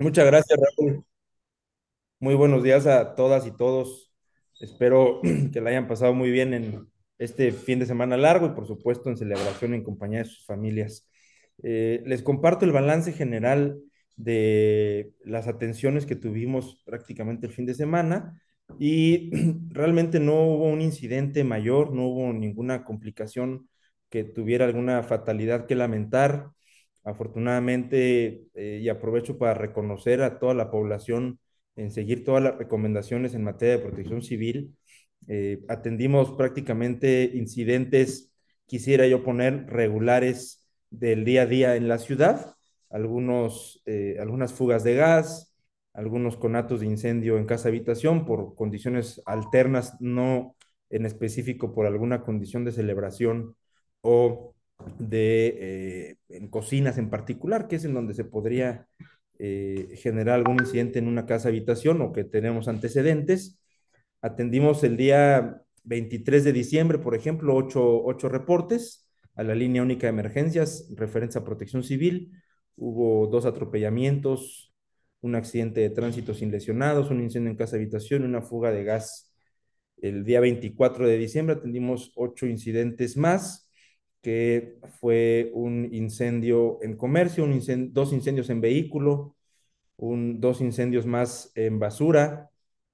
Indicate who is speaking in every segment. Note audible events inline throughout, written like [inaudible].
Speaker 1: Muchas gracias, Raúl. Muy buenos días a todas y todos. Espero [clears throat] que la hayan pasado muy bien en este fin de semana largo y por supuesto en celebración en compañía de sus familias. Eh, les comparto el balance general de las atenciones que tuvimos prácticamente el fin de semana y [clears throat] realmente no hubo un incidente mayor, no hubo ninguna complicación que tuviera alguna fatalidad que lamentar. Afortunadamente, eh, y aprovecho para reconocer a toda la población en seguir todas las recomendaciones en materia de protección civil. Eh, atendimos prácticamente incidentes, quisiera yo poner regulares del día a día en la ciudad, algunos, eh, algunas fugas de gas, algunos conatos de incendio en casa habitación por condiciones alternas, no en específico por alguna condición de celebración o de eh, en cocinas en particular, que es en donde se podría eh, generar algún incidente en una casa habitación o que tenemos antecedentes. Atendimos el día 23 de diciembre, por ejemplo, ocho, ocho reportes a la línea única de emergencias, referencia a protección civil. Hubo dos atropellamientos, un accidente de tránsito sin lesionados, un incendio en casa habitación, una fuga de gas. El día 24 de diciembre atendimos ocho incidentes más que fue un incendio en comercio, dos incendios en vehículo, dos incendios más en basura,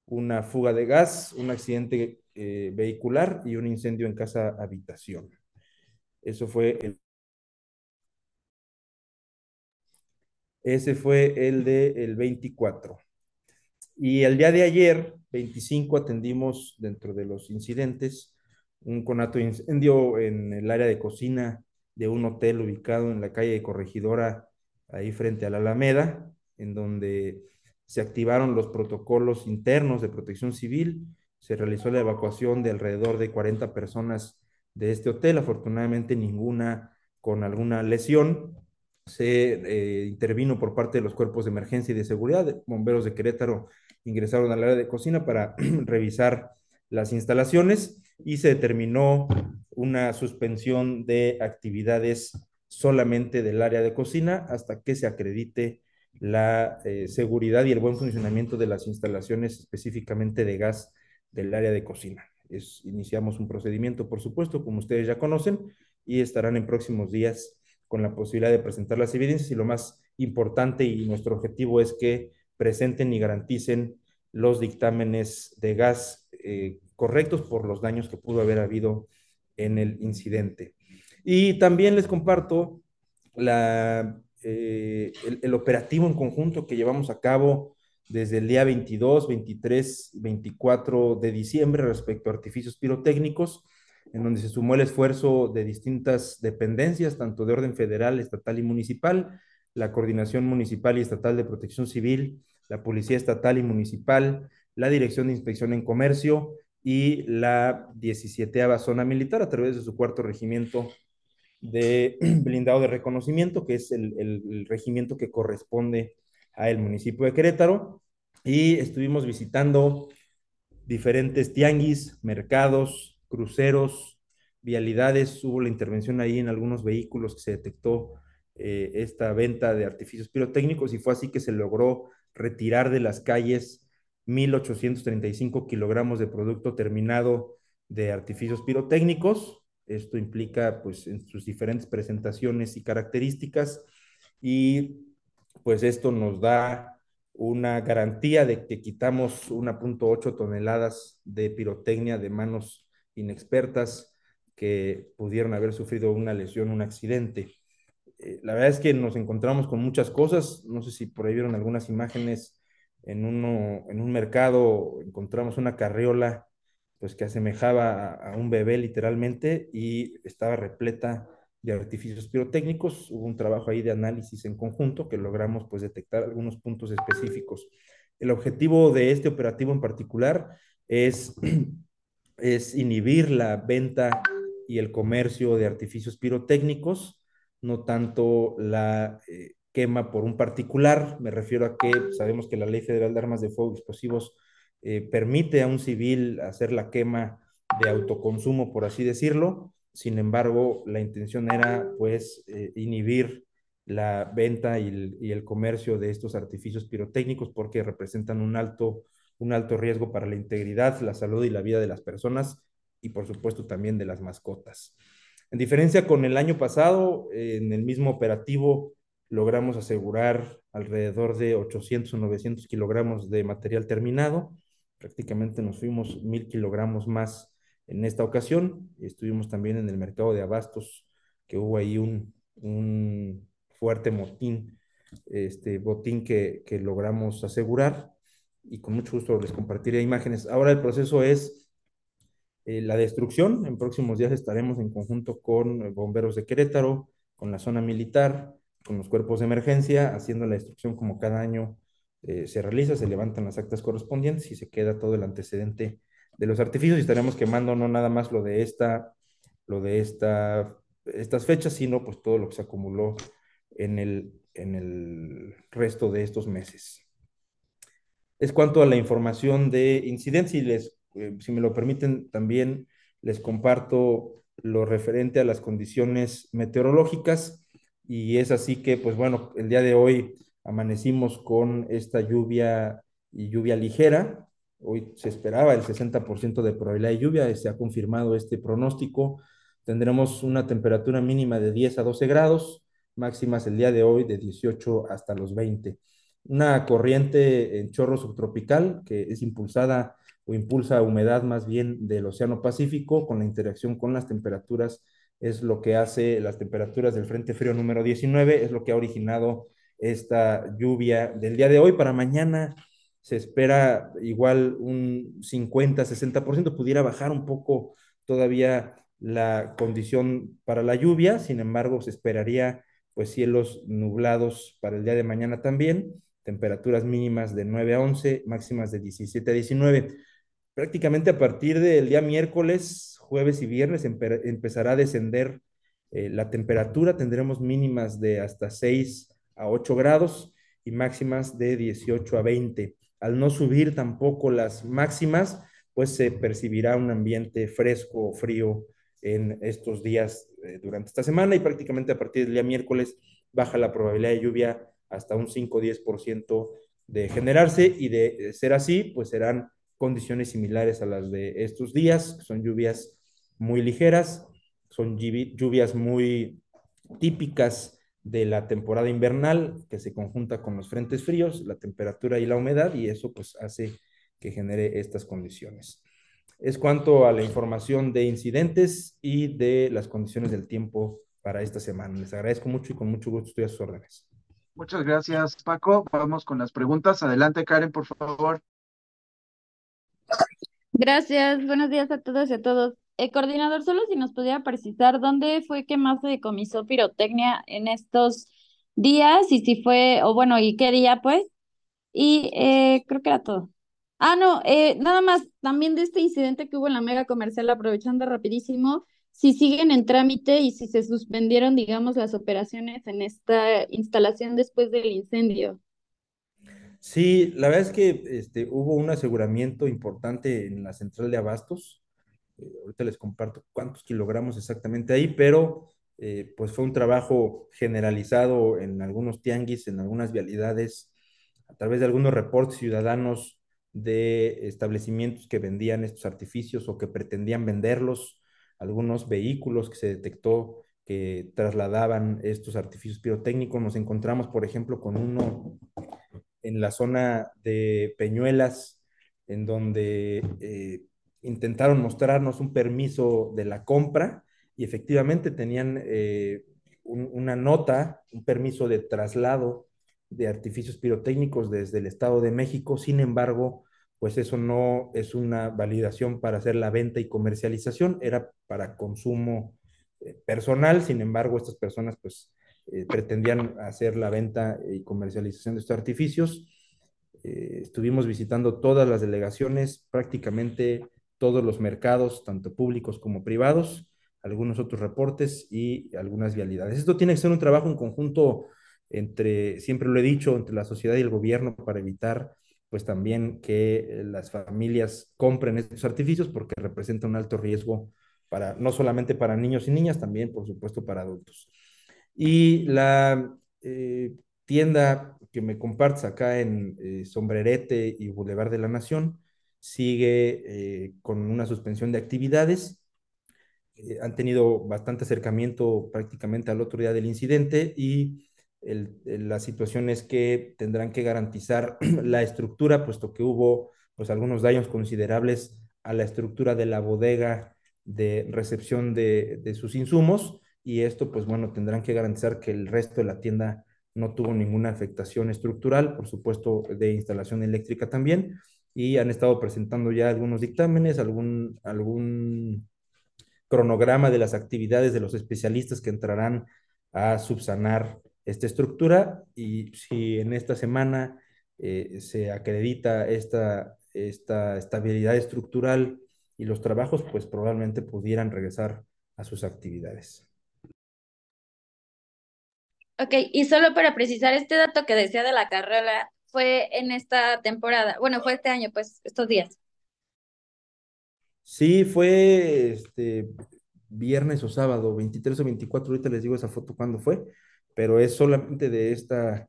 Speaker 1: una fuga de gas, un accidente eh, vehicular y un incendio en casa habitación. Eso fue el... Ese fue el de el 24. Y el día de ayer, 25, atendimos dentro de los incidentes un conato de incendio en el área de cocina de un hotel ubicado en la calle de Corregidora, ahí frente a la Alameda, en donde se activaron los protocolos internos de protección civil, se realizó la evacuación de alrededor de 40 personas de este hotel, afortunadamente ninguna con alguna lesión. Se eh, intervino por parte de los cuerpos de emergencia y de seguridad, bomberos de Querétaro ingresaron al área de cocina para [clears throat] revisar las instalaciones y se determinó una suspensión de actividades solamente del área de cocina hasta que se acredite la eh, seguridad y el buen funcionamiento de las instalaciones específicamente de gas del área de cocina. Es, iniciamos un procedimiento, por supuesto, como ustedes ya conocen, y estarán en próximos días con la posibilidad de presentar las evidencias y lo más importante y nuestro objetivo es que presenten y garanticen los dictámenes de gas eh, correctos por los daños que pudo haber habido en el incidente. Y también les comparto la, eh, el, el, operativo en conjunto que llevamos a cabo desde el día 22, 23, 24 de diciembre respecto a artificios pirotécnicos, en donde se sumó el esfuerzo de distintas dependencias, tanto de orden federal, estatal y municipal, la Coordinación Municipal y Estatal de Protección Civil, la Policía Estatal y Municipal, la Dirección de Inspección en Comercio, y la 17 Zona Militar a través de su cuarto regimiento de [clears throat] blindado de reconocimiento, que es el, el, regimiento que corresponde al municipio de Querétaro. Y estuvimos visitando diferentes tianguis, mercados, cruceros, vialidades. Hubo la intervención ahí en algunos vehículos que se detectó eh, esta venta de artificios pirotécnicos y fue así que se logró retirar de las calles 1.835 kilogramos de producto terminado de artificios pirotécnicos. Esto implica, pues, en sus diferentes presentaciones y características. Y, pues, esto nos da una garantía de que quitamos 1.8 toneladas de pirotecnia de manos inexpertas que pudieron haber sufrido una lesión, un accidente. Eh, la verdad es que nos encontramos con muchas cosas. No sé si por ahí vieron algunas imágenes en, uno, en un mercado encontramos una carriola pues que asemejaba a, un bebé literalmente y estaba repleta de artificios pirotécnicos. Hubo un trabajo ahí de análisis en conjunto que logramos pues detectar algunos puntos específicos. El objetivo de este operativo en particular es, [clears throat] es inhibir la venta y el comercio de artificios pirotécnicos, no tanto la eh, quema por un particular. Me refiero a que sabemos que la Ley Federal de Armas de Fuego y Explosivos eh, permite a un civil hacer la quema de autoconsumo, por así decirlo. Sin embargo, la intención era, pues, eh, inhibir la venta y el, y el, comercio de estos artificios pirotécnicos porque representan un alto, un alto riesgo para la integridad, la salud y la vida de las personas y por supuesto también de las mascotas. En diferencia con el año pasado, en el mismo operativo logramos asegurar alrededor de 800 o 900 kilogramos de material terminado. Prácticamente nos fuimos mil kilogramos más en esta ocasión. Estuvimos también en el mercado de abastos, que hubo ahí un, un fuerte motín, este botín que, que logramos asegurar y con mucho gusto les compartiré imágenes. Ahora el proceso es eh, la destrucción. En próximos días estaremos en conjunto con bomberos de Querétaro, con la zona militar, con los cuerpos de emergencia, haciendo la destrucción como cada año eh, se realiza, se levantan las actas correspondientes y se queda todo el antecedente de los artificios y estaremos quemando no nada más lo de esta, lo de esta, estas fechas, sino pues todo lo que se acumuló en el, en el resto de estos meses. Es cuanto a la información de incidencia y les eh, si me lo permiten, también les comparto lo referente a las condiciones meteorológicas y es así que, pues bueno, el día de hoy amanecimos con esta lluvia y lluvia ligera. Hoy se esperaba el 60% de probabilidad de lluvia, se ha confirmado este pronóstico. Tendremos una temperatura mínima de 10 a 12 grados, máximas el día de hoy de 18 hasta los 20. Una corriente en chorro subtropical que es impulsada o impulsa humedad más bien del Océano Pacífico con la interacción con las temperaturas, es lo que hace las temperaturas del Frente Frío número 19, es lo que ha originado esta lluvia del día de hoy. Para mañana se espera igual un 50-60%, pudiera bajar un poco todavía la condición para la lluvia, sin embargo se esperaría pues cielos nublados para el día de mañana también, temperaturas mínimas de 9 a 11, máximas de 17 a 19 prácticamente a partir del día miércoles, jueves y viernes empezará a descender eh, la temperatura. Tendremos mínimas de hasta 6 a 8 grados y máximas de 18 a 20. Al no subir tampoco las máximas, pues se percibirá un ambiente fresco o frío en estos días eh, durante esta semana y prácticamente a partir del día miércoles baja la probabilidad de lluvia hasta un 5 o 10% de generarse y de ser así, pues serán condiciones similares a las de estos días, son lluvias muy ligeras, son lluvias muy típicas de la temporada invernal que se conjunta con los frentes fríos, la temperatura y la humedad y eso pues hace que genere estas condiciones. Es cuanto a la información de incidentes y de las condiciones del tiempo para esta semana. Les agradezco mucho y con mucho gusto estoy a sus órdenes.
Speaker 2: Muchas gracias, Paco. Vamos con las preguntas. Adelante, Karen, por favor.
Speaker 3: Gracias, buenos días a todos y a todos. El coordinador, solo si nos pudiera precisar dónde fue que más se decomisó pirotecnia en estos días y si fue, o bueno, y qué día pues. Y eh, creo que era todo. Ah, no, eh, nada más, también de este incidente que hubo en la mega comercial, aprovechando rapidísimo, si siguen en trámite y si se suspendieron, digamos, las operaciones en esta instalación después del incendio.
Speaker 1: Sí, la verdad es que este, hubo un aseguramiento importante en la central de abastos. Eh, ahorita les comparto cuántos kilogramos exactamente ahí, pero eh, pues fue un trabajo generalizado en algunos tianguis, en algunas vialidades, a través de algunos reportes ciudadanos de establecimientos que vendían estos artificios o que pretendían venderlos, algunos vehículos que se detectó que trasladaban estos artificios pirotécnicos. Nos encontramos, por ejemplo, con uno en la zona de Peñuelas, en donde eh, intentaron mostrarnos un permiso de la compra y efectivamente tenían eh, una nota, un permiso de traslado de artificios pirotécnicos desde el Estado de México. Sin embargo, pues eso no es una validación para hacer la venta y comercialización, era para consumo eh, personal. Sin embargo, estas personas pues eh, pretendían hacer la venta y comercialización de estos artificios. Eh, estuvimos visitando todas las delegaciones, prácticamente todos los mercados, tanto públicos como privados, algunos otros reportes y algunas vialidades. Esto tiene que ser un trabajo en conjunto entre, siempre lo he dicho, entre la sociedad y el gobierno para evitar pues también que las familias compren estos artificios porque representa un alto riesgo para no solamente para niños y niñas, también por supuesto para adultos. Y la eh, tienda que me compartes acá en eh, Sombrerete y Boulevard de la Nación sigue eh, con una suspensión de actividades. Han tenido bastante acercamiento prácticamente al otro día del incidente y la situación es que tendrán que garantizar [clears throat] la estructura, puesto que hubo pues, algunos daños considerables a la estructura de la bodega de recepción de, de sus insumos y esto, pues bueno, tendrán que garantizar que el resto de la tienda no tuvo ninguna afectación estructural, por supuesto, de instalación eléctrica también, y han estado presentando ya algunos dictámenes, algún, algún cronograma de las actividades de los especialistas que entrarán a subsanar esta estructura y si en esta semana eh, se acredita esta, esta estabilidad estructural y los trabajos, pues probablemente pudieran regresar a sus actividades.
Speaker 3: Ok, y solo para precisar, este dato que decía de la carrera fue en esta temporada, bueno, fue este año, pues, estos días.
Speaker 1: Sí, fue este viernes o sábado, 23 o 24, ahorita les digo esa foto cuándo fue, pero es solamente de esta,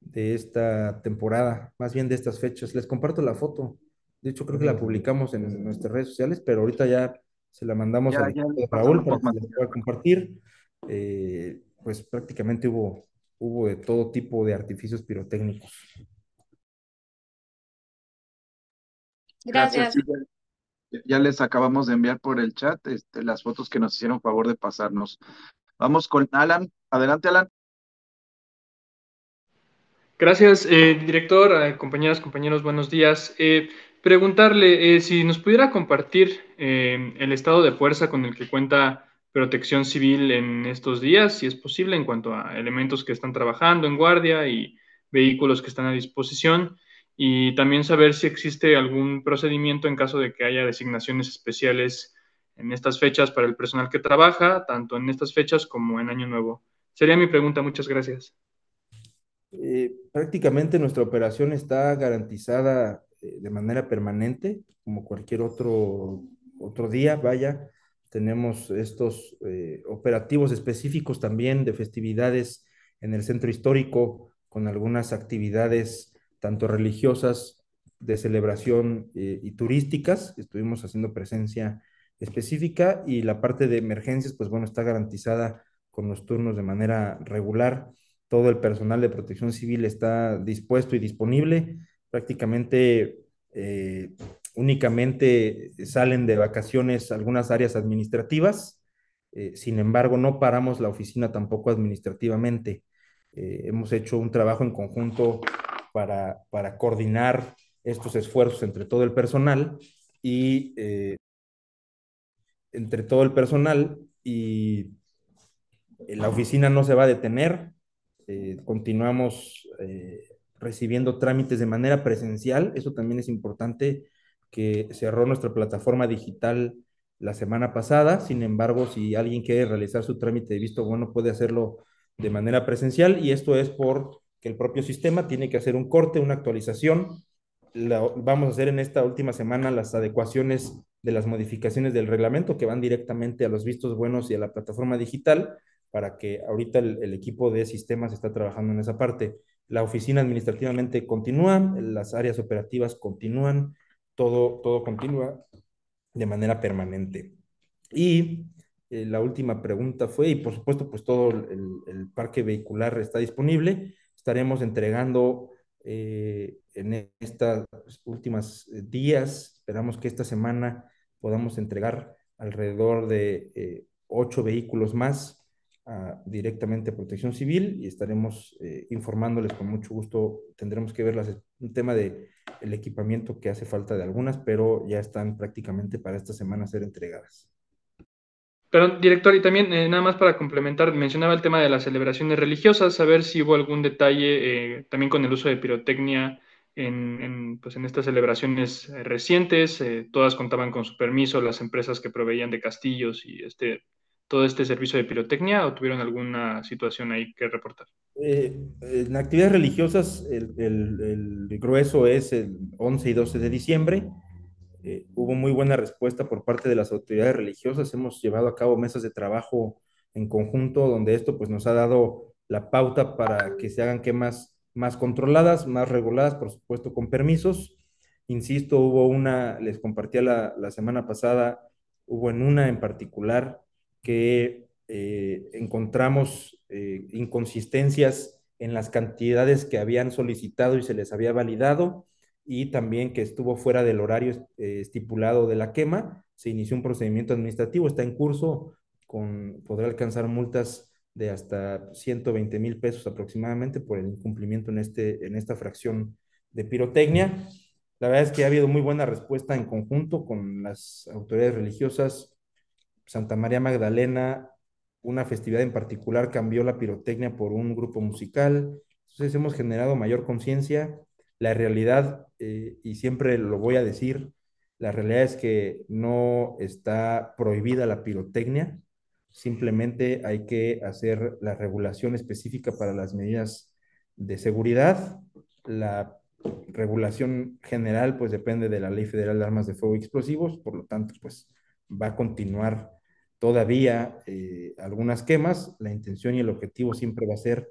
Speaker 1: de esta temporada, más bien de estas fechas. Les comparto la foto. De hecho, creo que la publicamos en nuestras redes sociales, pero ahorita ya se la mandamos
Speaker 2: Ya, ya les
Speaker 1: Raúl para que la pueda compartir. Eh, pues prácticamente hubo, hubo de todo tipo de artificios pirotécnicos.
Speaker 3: Gracias.
Speaker 2: ya, ya les acabamos de enviar por el chat este, las fotos que nos hicieron favor de pasarnos. Vamos con Alan. Adelante, Alan.
Speaker 4: Gracias, eh, director, eh, compañeras, compañeros, buenos días. Eh, preguntarle eh, si nos pudiera compartir eh, el estado de fuerza con el que cuenta Protección Civil en estos días, si es posible, en cuanto a elementos que están trabajando en guardia y vehículos que están a disposición, y también saber si existe algún procedimiento en caso de que haya designaciones especiales en estas fechas para el personal que trabaja, tanto en estas fechas como en Año Nuevo. Sería mi pregunta, muchas gracias.
Speaker 1: Eh, prácticamente nuestra operación está garantizada eh, de manera permanente, como cualquier otro, otro día, vaya. Tenemos estos eh, operativos específicos también de festividades en el centro histórico, con algunas actividades tanto religiosas, de celebración eh, y turísticas. Estuvimos haciendo presencia específica y la parte de emergencias, pues bueno, está garantizada con los turnos de manera regular. Todo el personal de protección civil está dispuesto y disponible. Prácticamente eh, únicamente salen de vacaciones algunas áreas administrativas. Eh, sin embargo, no paramos la oficina tampoco administrativamente. Eh, hemos hecho un trabajo en conjunto para, para coordinar estos esfuerzos entre todo el personal y eh, entre todo el personal y la oficina no se va a detener. Continuamos recibiendo trámites de manera presencial. Eso también es importante que cerró nuestra plataforma digital la semana pasada. Sin embargo, si alguien quiere realizar su trámite de visto bueno, puede hacerlo de manera presencial y esto es por que el propio sistema tiene que hacer un corte, una actualización. La, vamos a hacer en esta última semana las adecuaciones de las modificaciones del reglamento que van directamente a los vistos buenos y a la plataforma digital para que ahorita el, equipo de sistemas está trabajando en esa parte. La oficina administrativamente continúa, las áreas operativas continúan, todo, todo continúa de manera permanente. Y eh, la última pregunta fue, y por supuesto, pues todo el, parque vehicular está disponible. Estaremos entregando eh, en estas últimas días, esperamos que esta semana podamos entregar alrededor de eh, ocho vehículos más directamente a Protección Civil y estaremos eh, informándoles con mucho gusto. Tendremos que ver las, un tema de el equipamiento que hace falta de algunas, pero ya están prácticamente para esta semana ser entregadas.
Speaker 4: Pero, director, y también eh, nada más para complementar, mencionaba el tema de las celebraciones religiosas, saber si hubo algún detalle eh, también con el uso de pirotecnia en, pues en estas celebraciones recientes. todas contaban con su permiso, las empresas que proveían de castillos y este, todo este servicio de pirotecnia, o tuvieron alguna situación ahí que reportar.
Speaker 1: en actividades religiosas, el, el, el grueso es el 11 y 12 de diciembre. Eh, hubo muy buena respuesta por parte de las autoridades religiosas. Hemos llevado a cabo mesas de trabajo en conjunto donde esto pues nos ha dado la pauta para que se hagan quemas más controladas, más reguladas, por supuesto, con permisos. Insisto, hubo una, les compartía la, la semana pasada, hubo en una en particular que eh, encontramos eh, inconsistencias en las cantidades que habían solicitado y se les había validado y también que estuvo fuera del horario eh, estipulado de la quema. Se inició un procedimiento administrativo, está en curso, con, podrá alcanzar multas de hasta 120 mil pesos aproximadamente por el incumplimiento en, este, en esta fracción de pirotecnia. La verdad es que ha habido muy buena respuesta en conjunto con las autoridades religiosas. Santa María Magdalena, una festividad en particular, cambió la pirotecnia por un grupo musical. Entonces hemos generado mayor conciencia. La realidad, eh, y siempre lo voy a decir, la realidad es que no está prohibida la pirotecnia, simplemente hay que hacer la regulación específica para las medidas de seguridad. La regulación general pues depende de la Ley Federal de Armas de Fuego y Explosivos, por lo tanto pues va a continuar todavía eh, algunas quemas. La intención y el objetivo siempre va a ser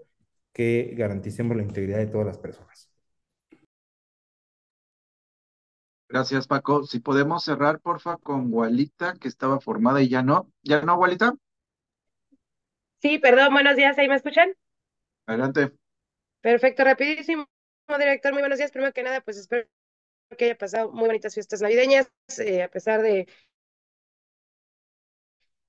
Speaker 1: que garanticemos la integridad de todas las personas.
Speaker 2: Gracias, Paco. Si podemos cerrar, porfa, con Gualita, que estaba formada y ya no. ¿Ya no, Gualita?
Speaker 5: Sí, perdón, buenos días, ¿ahí me escuchan?
Speaker 2: Adelante.
Speaker 5: Perfecto, rapidísimo, director, muy buenos días. Primero que nada, pues espero que haya pasado muy bonitas fiestas navideñas, eh, a pesar de,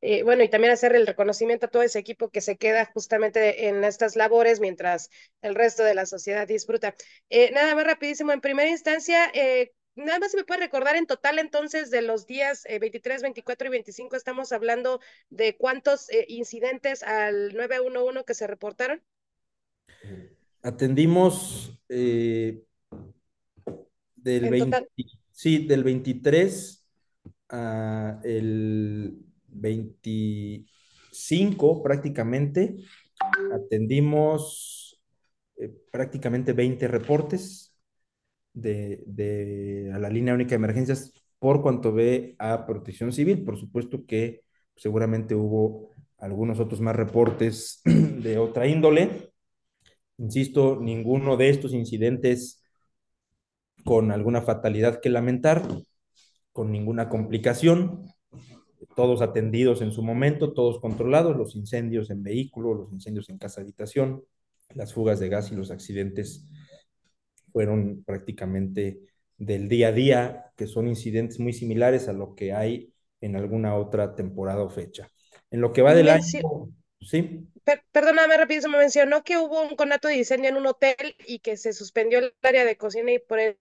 Speaker 5: eh, bueno, y también hacer el reconocimiento a todo ese equipo que se queda justamente en estas labores mientras el resto de la sociedad disfruta. Eh, nada más rapidísimo, en primera instancia, eh, nada más se me puede recordar en total entonces de los días 23, 24 y 25, estamos hablando de cuántos incidentes al 911 que se reportaron.
Speaker 1: Atendimos del, 20, sí, del 23 a el 25 prácticamente, atendimos eh, prácticamente 20 reportes de, de, a la línea única de emergencias por cuanto ve a protección civil. Por supuesto que seguramente hubo algunos otros más reportes [clears throat] de otra índole. Insisto, ninguno de estos incidentes con alguna fatalidad que lamentar, con ninguna complicación todos atendidos en su momento, todos controlados, los incendios en vehículos, los incendios en casa habitación, las fugas de gas y los accidentes fueron prácticamente del día a día, que son incidentes muy similares a lo que hay en alguna otra temporada o fecha. En lo que va del año, sí.
Speaker 5: perdóname rápido, me mencionó que hubo un conato de incendio en un hotel y que se suspendió el área de cocina y por eso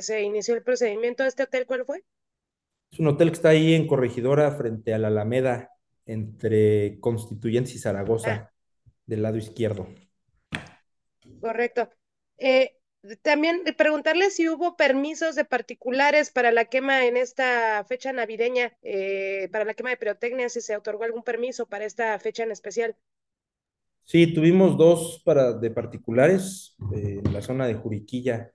Speaker 5: se inició el procedimiento de este hotel, ¿cuál fue?
Speaker 1: Es un hotel que está ahí en Corregidora, frente a la Alameda, entre Constituyentes y Zaragoza, ah. del lado izquierdo.
Speaker 5: Correcto. Eh, también preguntarle si hubo permisos de particulares para la quema en esta fecha navideña, eh, para la quema de pirotecnia, si se otorgó algún permiso para esta fecha en especial.
Speaker 1: Sí, tuvimos dos para, de particulares eh, en la zona de Juriquilla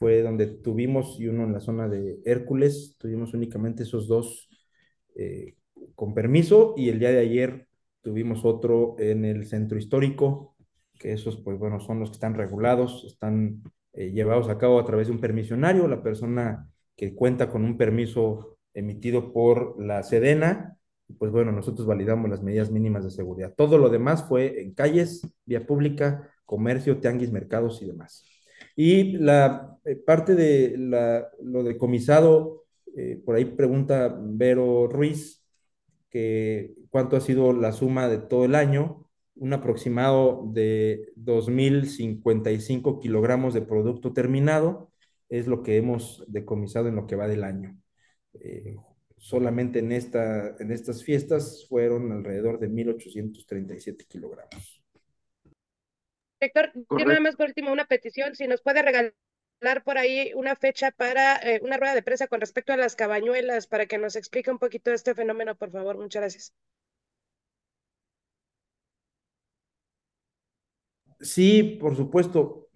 Speaker 1: fue donde tuvimos, y uno en la zona de Hércules, tuvimos únicamente esos dos eh, con permiso, y el día de ayer tuvimos otro en el centro histórico, que esos, pues bueno, son los que están regulados, están eh, llevados a cabo a través de un permisionario, la persona que cuenta con un permiso emitido por la Sedena, pues bueno, nosotros validamos las medidas mínimas de seguridad. Todo lo demás fue en calles, vía pública, comercio, tianguis, mercados y demás. Y la parte de la, lo decomisado, eh, por ahí pregunta Vero Ruiz, que cuánto ha sido la suma de todo el año, un aproximado de 2.055 kilogramos de producto terminado, es lo que hemos decomisado en lo que va del año. Eh, solamente en, esta, en estas fiestas fueron alrededor de 1.837 kilogramos.
Speaker 5: Director, yo nada más por último una petición, si nos puede regalar por ahí una fecha para eh, una rueda de prensa con respecto a las cabañuelas, para que nos explique un poquito este fenómeno, por favor. Muchas gracias.
Speaker 1: Sí, por supuesto.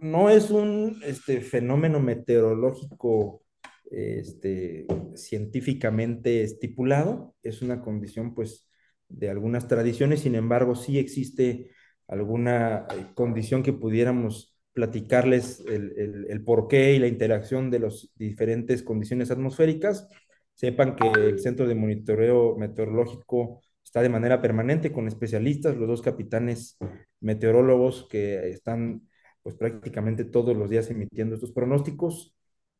Speaker 1: No es un este, fenómeno meteorológico este, científicamente estipulado, es una condición pues de algunas tradiciones, sin embargo, sí existe alguna eh, condición que pudiéramos platicarles el, el, porqué y la interacción de las diferentes condiciones atmosféricas. Sepan que el Centro de Monitoreo Meteorológico está de manera permanente con especialistas, los dos capitanes meteorólogos que están pues prácticamente todos los días emitiendo estos pronósticos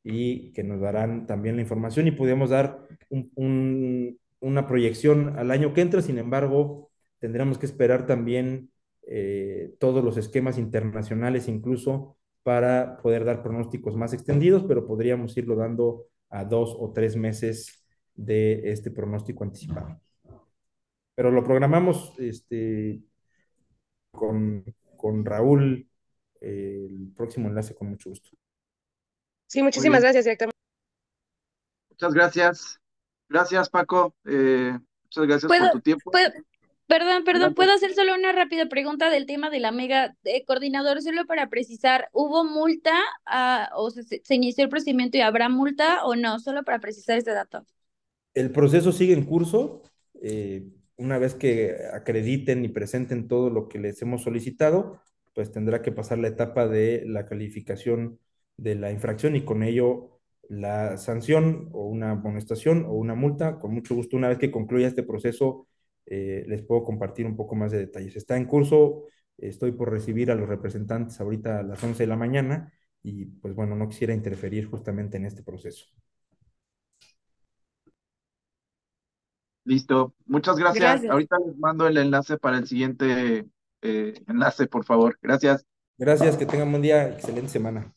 Speaker 1: y que nos darán también la información y podemos dar un, un, una proyección al año que entra, sin embargo, tendremos que esperar también eh, todos los esquemas internacionales incluso para poder dar pronósticos más extendidos, pero podríamos irlo dando a dos o tres meses de este pronóstico anticipado. Pero lo programamos este, con, con Raúl eh, el próximo enlace con mucho gusto.
Speaker 5: Sí, muchísimas gracias, director.
Speaker 2: Muchas gracias. Gracias, Paco. Eh, muchas gracias por tu tiempo.
Speaker 3: ¿puedo, perdón, perdón, ¿puedo hacer solo una rápida pregunta del tema de la mega eh, coordinador? Solo para precisar, ¿hubo multa uh, o se, se, inició el procedimiento y habrá multa o no? Solo para precisar este dato.
Speaker 1: El proceso sigue en curso. Eh, una vez que acrediten y presenten todo lo que les hemos solicitado, pues tendrá que pasar la etapa de la calificación de la infracción y con ello la sanción o una amonestación o una multa. Con mucho gusto, una vez que concluya este proceso, eh, les puedo compartir un poco más de detalles. Está en curso, estoy por recibir a los representantes ahorita a las 11 de la mañana y pues bueno, no quisiera interferir justamente en este proceso.
Speaker 2: Listo, muchas gracias. gracias. Ahorita les mando el enlace para el siguiente eh, enlace, por favor. Gracias.
Speaker 1: Gracias, que tengan buen día, excelente semana.